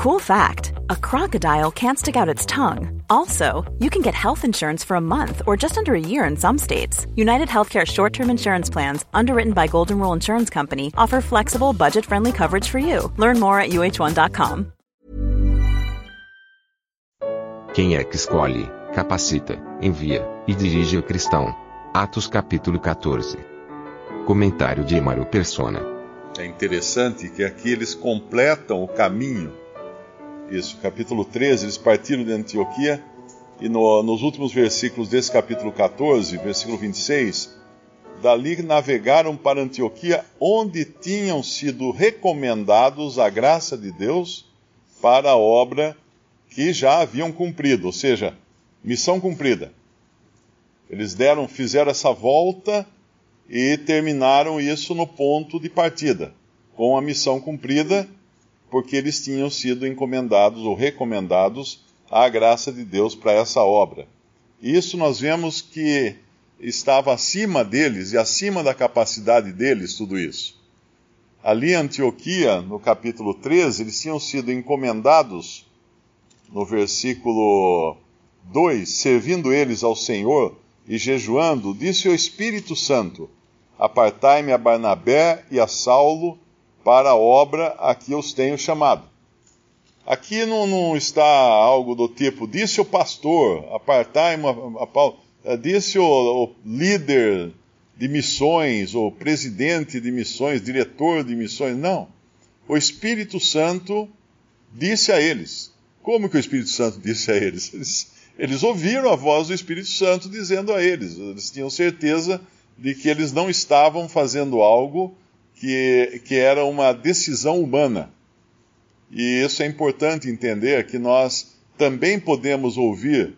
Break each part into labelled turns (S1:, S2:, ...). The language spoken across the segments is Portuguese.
S1: Cool fact a crocodile can't stick out its tongue. Also, you can get health insurance for a month or just under a year in some states. United Healthcare short term insurance plans, underwritten by Golden Rule Insurance Company, offer flexible, budget friendly coverage for you. Learn more at uh1.com.
S2: Quem é que escolhe, capacita, envia e dirige o cristão? Atos capítulo 14. Comentário de Emaro Persona.
S3: É interessante que aqui eles completam o caminho. Isso, capítulo 13, eles partiram de Antioquia e no, nos últimos versículos desse capítulo 14, versículo 26, dali navegaram para Antioquia, onde tinham sido recomendados a graça de Deus para a obra que já haviam cumprido, ou seja, missão cumprida. Eles deram, fizeram essa volta e terminaram isso no ponto de partida, com a missão cumprida, porque eles tinham sido encomendados ou recomendados à graça de Deus para essa obra. Isso nós vemos que estava acima deles e acima da capacidade deles, tudo isso. Ali em Antioquia, no capítulo 13, eles tinham sido encomendados, no versículo 2, servindo eles ao Senhor e jejuando, disse o Espírito Santo: Apartai-me a Barnabé e a Saulo para a obra a que os tenho chamado. Aqui não, não está algo do tipo, disse o pastor, apartai-me a, a eh, disse o, o líder de missões, o presidente de missões, diretor de missões. Não. O Espírito Santo disse a eles. Como que o Espírito Santo disse a eles? Eles, eles ouviram a voz do Espírito Santo dizendo a eles. Eles tinham certeza de que eles não estavam fazendo algo que, que era uma decisão humana. E isso é importante entender que nós também podemos ouvir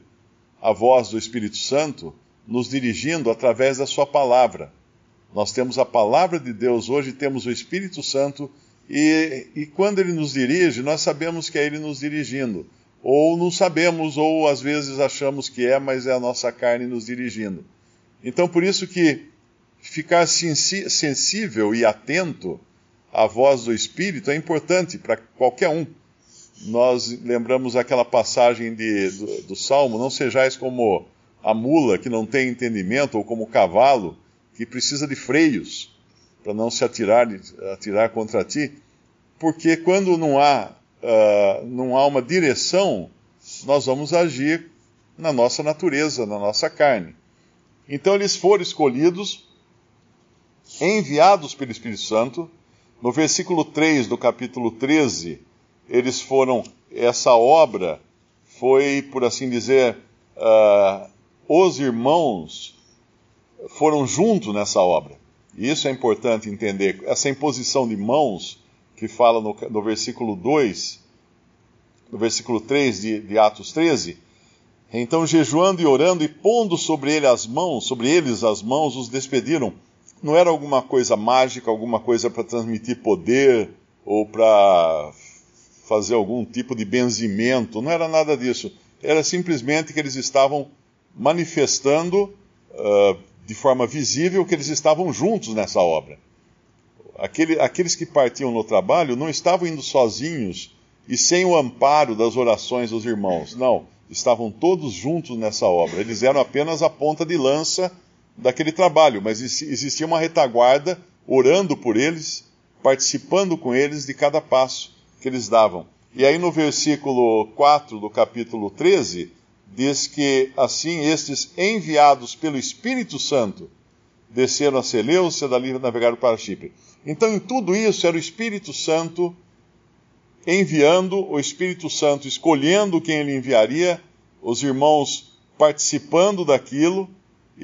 S3: a voz do Espírito Santo nos dirigindo através da Sua palavra. Nós temos a palavra de Deus, hoje temos o Espírito Santo, e, e quando ele nos dirige, nós sabemos que é ele nos dirigindo. Ou não sabemos, ou às vezes achamos que é, mas é a nossa carne nos dirigindo. Então, por isso que ficar sensível e atento à voz do Espírito é importante para qualquer um. Nós lembramos aquela passagem de, do, do Salmo: Não sejais como a mula que não tem entendimento, ou como o cavalo que precisa de freios para não se atirar, atirar contra ti. Porque quando não há uh, não há uma direção, nós vamos agir na nossa natureza, na nossa carne. Então eles foram escolhidos, enviados pelo Espírito Santo. No versículo 3 do capítulo 13, eles foram, essa obra foi, por assim dizer, uh, os irmãos foram juntos nessa obra. E isso é importante entender. Essa imposição de mãos que fala no, no versículo 2, no versículo 3 de, de, Atos 13. Então, jejuando e orando e pondo sobre ele as mãos, sobre eles as mãos, os despediram. Não era alguma coisa mágica, alguma coisa para transmitir poder ou para fazer algum tipo de benzimento, não era nada disso. Era simplesmente que eles estavam manifestando uh, de forma visível que eles estavam juntos nessa obra. Aquele, aqueles que partiam no trabalho não estavam indo sozinhos e sem o amparo das orações dos irmãos. Não, estavam todos juntos nessa obra. Eles eram apenas a ponta de lança daquele trabalho, mas existia uma retaguarda orando por eles, participando com eles de cada passo que eles davam. E aí no versículo 4 do capítulo 13, diz que assim estes enviados pelo Espírito Santo desceram a Seleucia, dali navegaram para Chipre. Então, em tudo isso, era o Espírito Santo enviando, o Espírito Santo escolhendo quem ele enviaria, os irmãos participando daquilo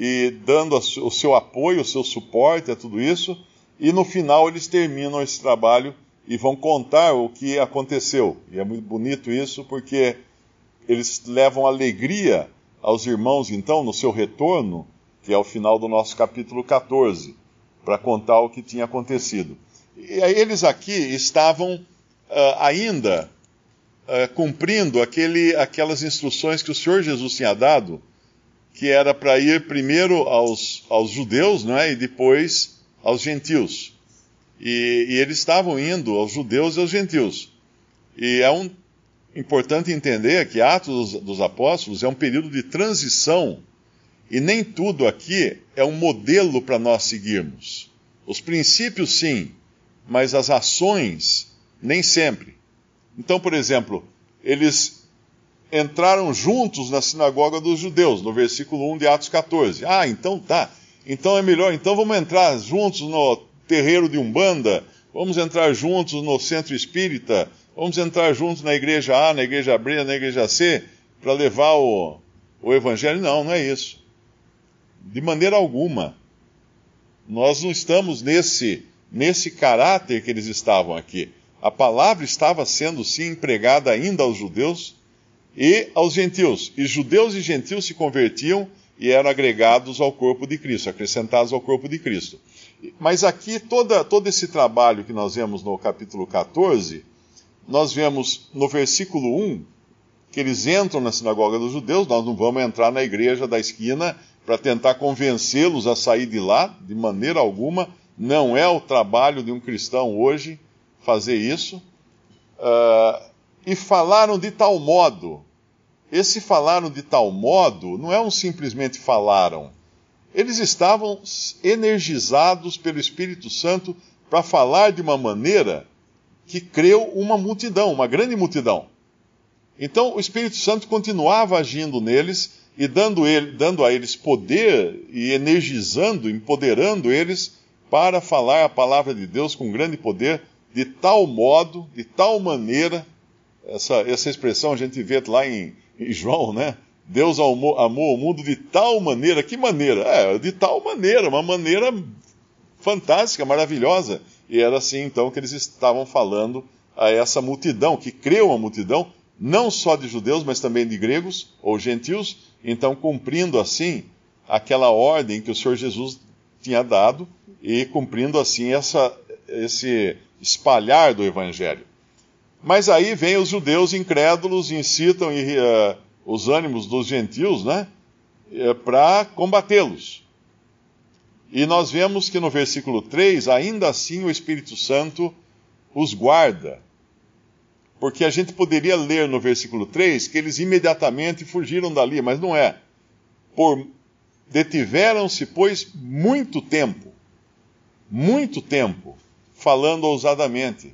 S3: e dando o seu apoio, o seu suporte a tudo isso, e no final eles terminam esse trabalho e vão contar o que aconteceu. E é muito bonito isso, porque eles levam alegria aos irmãos, então, no seu retorno, que é o final do nosso capítulo 14 para contar o que tinha acontecido. E aí eles aqui estavam uh, ainda uh, cumprindo aquele, aquelas instruções que o Senhor Jesus tinha dado, que era para ir primeiro aos, aos judeus não é? e depois aos gentios. E, e, eles estavam indo aos judeus e aos gentios. E é um Importante entender que Atos dos Apóstolos é um período de transição e nem tudo aqui é um modelo para nós seguirmos. Os princípios, sim, mas as ações, nem sempre. Então, por exemplo, eles entraram juntos na sinagoga dos judeus, no versículo 1 de Atos 14. Ah, então tá. Então é melhor, então vamos entrar juntos no terreiro de Umbanda, vamos entrar juntos no centro espírita, vamos entrar juntos na igreja A, na igreja B, na igreja C, para levar o, o evangelho. Não, não é isso. De maneira alguma. Nós não estamos nesse, nesse caráter que eles estavam aqui. A palavra estava sendo sim empregada ainda aos judeus e aos gentios. E judeus e gentios se convertiam e eram agregados ao corpo de Cristo, acrescentados ao corpo de Cristo. Mas aqui, toda, todo esse trabalho que nós vemos no capítulo 14, nós vemos no versículo 1 que eles entram na sinagoga dos judeus, nós não vamos entrar na igreja da esquina para tentar convencê-los a sair de lá, de maneira alguma. Não é o trabalho de um cristão hoje fazer isso. Uh, e falaram de tal modo. Esse falaram de tal modo não é um simplesmente falaram. Eles estavam energizados pelo Espírito Santo para falar de uma maneira que creu uma multidão, uma grande multidão. Então o Espírito Santo continuava agindo neles e dando, ele, dando a eles poder e energizando, empoderando eles para falar a palavra de Deus com grande poder, de tal modo, de tal maneira, essa, essa expressão a gente vê lá em, em João, né? Deus amou, amou, o mundo de tal maneira, que maneira? É, de tal maneira, uma maneira fantástica, maravilhosa. E era assim então que eles estavam falando a essa multidão, que creu a multidão, não só de judeus, mas também de gregos ou gentios, então cumprindo assim aquela ordem que o Senhor Jesus tinha dado e cumprindo assim essa, esse espalhar do evangelho. Mas aí vem os judeus incrédulos, incitam uh, os ânimos dos gentios, né, uh, para combatê-los. E nós vemos que no versículo 3, ainda assim o Espírito Santo os guarda porque a gente poderia ler no versículo 3 que eles imediatamente fugiram dali, mas não é. Por detiveram-se, pois, muito tempo, muito tempo, falando ousadamente.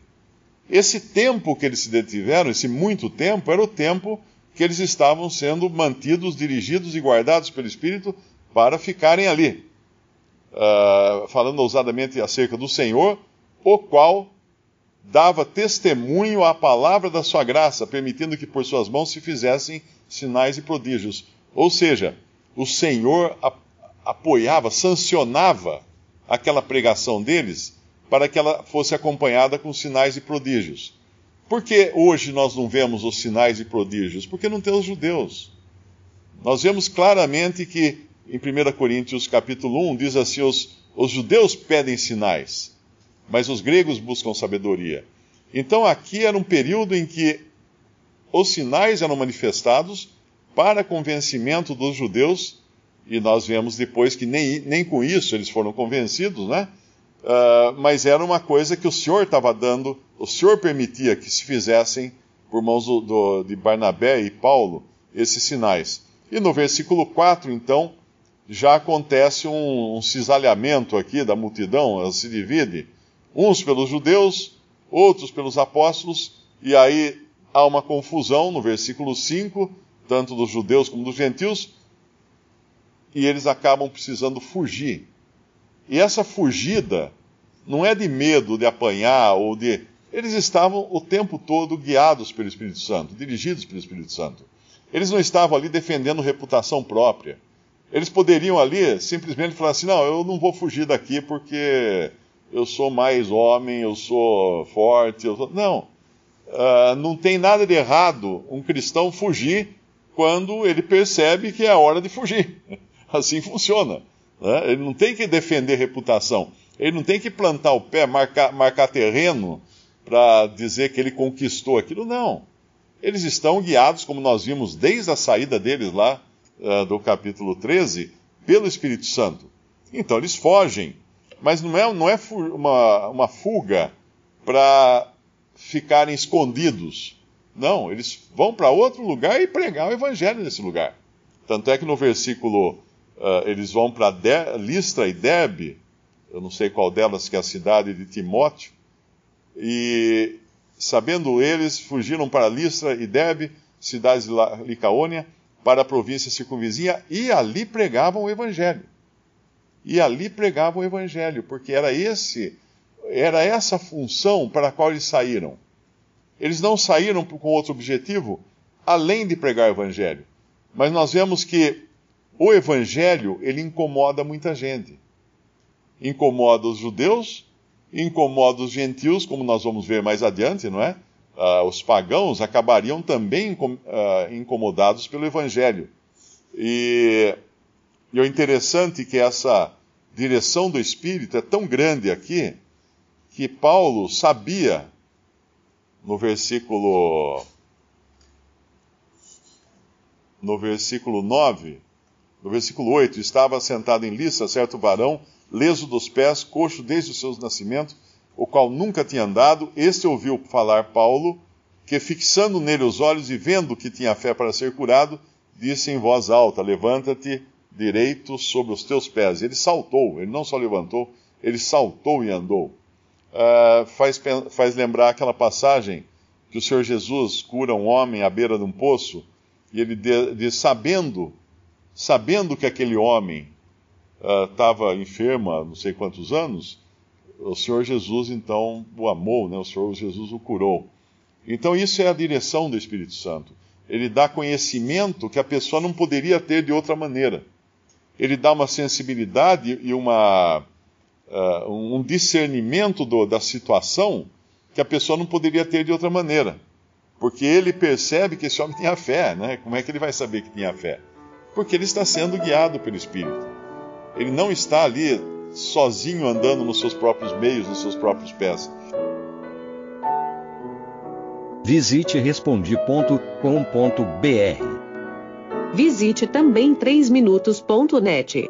S3: Esse tempo que eles se detiveram, esse muito tempo, era o tempo que eles estavam sendo mantidos, dirigidos e guardados pelo Espírito para ficarem ali, uh, falando ousadamente acerca do Senhor, o qual dava testemunho à palavra da sua graça, permitindo que por suas mãos se fizessem sinais e prodígios. Ou seja, o Senhor apoiava, sancionava aquela pregação deles para que ela fosse acompanhada com sinais e prodígios. Por que hoje nós não vemos os sinais e prodígios? Porque não tem os judeus. Nós vemos claramente que em 1 Coríntios capítulo 1 diz assim: os, os judeus pedem sinais mas os gregos buscam sabedoria. Então aqui era um período em que os sinais eram manifestados para convencimento dos judeus, e nós vemos depois que nem, nem com isso eles foram convencidos, né? Uh, mas era uma coisa que o Senhor estava dando, o Senhor permitia que se fizessem por mãos do, do, de Barnabé e Paulo esses sinais. E no versículo 4, então, já acontece um, um cisalhamento aqui da multidão, ela se divide uns pelos judeus, outros pelos apóstolos, e aí há uma confusão no versículo 5, tanto dos judeus como dos gentios, e eles acabam precisando fugir. E essa fugida não é de medo de apanhar ou de. Eles estavam o tempo todo guiados pelo Espírito Santo, dirigidos pelo Espírito Santo. Eles não estavam ali defendendo reputação própria. Eles poderiam ali simplesmente falar assim: não, eu não vou fugir daqui porque eu sou mais homem, eu sou forte. Eu sou... Não. Uh, não tem nada de errado um cristão fugir quando ele percebe que é a hora de fugir. Assim funciona. Né? Ele não tem que defender reputação. Ele não tem que plantar o pé, marcar, marcar terreno para dizer que ele conquistou aquilo. Não. Eles estão guiados, como nós vimos desde a saída deles lá uh, do capítulo 13, pelo Espírito Santo. Então eles fogem mas não é, não é uma, uma fuga para ficarem escondidos. Não, eles vão para outro lugar e pregar o evangelho nesse lugar. Tanto é que no versículo, uh, eles vão para Listra e Derbe, eu não sei qual delas que é a cidade de Timóteo, e sabendo eles, fugiram para Listra e Derbe, cidades de Licaônia, para a província circunvizinha, e ali pregavam o evangelho. E ali pregavam o evangelho, porque era esse, era essa função para a qual eles saíram. Eles não saíram com outro objetivo além de pregar o evangelho. Mas nós vemos que o evangelho, ele incomoda muita gente. Incomoda os judeus, incomoda os gentios, como nós vamos ver mais adiante, não é? Uh, os pagãos acabariam também uh, incomodados pelo evangelho. E, e o interessante é que essa direção do Espírito é tão grande aqui, que Paulo sabia, no versículo no versículo 9, no versículo 8, estava sentado em lista certo varão, leso dos pés, coxo desde os seus nascimentos, o qual nunca tinha andado. Este ouviu falar Paulo, que fixando nele os olhos e vendo que tinha fé para ser curado, disse em voz alta: Levanta-te direito sobre os teus pés. Ele saltou, ele não só levantou, ele saltou e andou. Uh, faz, faz lembrar aquela passagem que o Senhor Jesus cura um homem à beira de um poço e ele diz, sabendo, sabendo que aquele homem estava uh, enfermo há não sei quantos anos, o Senhor Jesus então o amou, né? o Senhor Jesus o curou. Então isso é a direção do Espírito Santo. Ele dá conhecimento que a pessoa não poderia ter de outra maneira. Ele dá uma sensibilidade e uma, uh, um discernimento do, da situação que a pessoa não poderia ter de outra maneira. Porque ele percebe que esse homem tinha fé, né? Como é que ele vai saber que tinha fé? Porque ele está sendo guiado pelo Espírito. Ele não está ali sozinho andando nos seus próprios meios, nos seus próprios pés.
S4: Visite respondi.com.br.
S5: Visite também 3minutos.net.